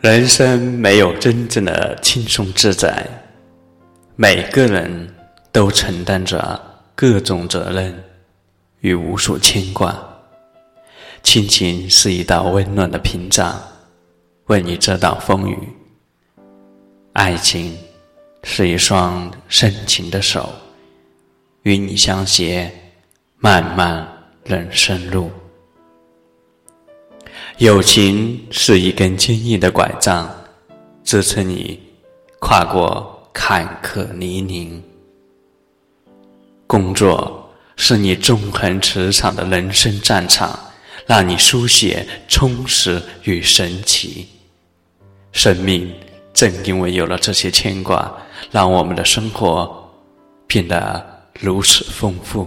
人生没有真正的轻松自在，每个人都承担着各种责任与无数牵挂。亲情是一道温暖的屏障，为你遮挡风雨；爱情是一双深情的手，与你相携漫漫人生路。友情是一根坚硬的拐杖，支撑你跨过坎坷泥泞；工作是你纵横驰骋的人生战场，让你书写充实与神奇。生命正因为有了这些牵挂，让我们的生活变得如此丰富。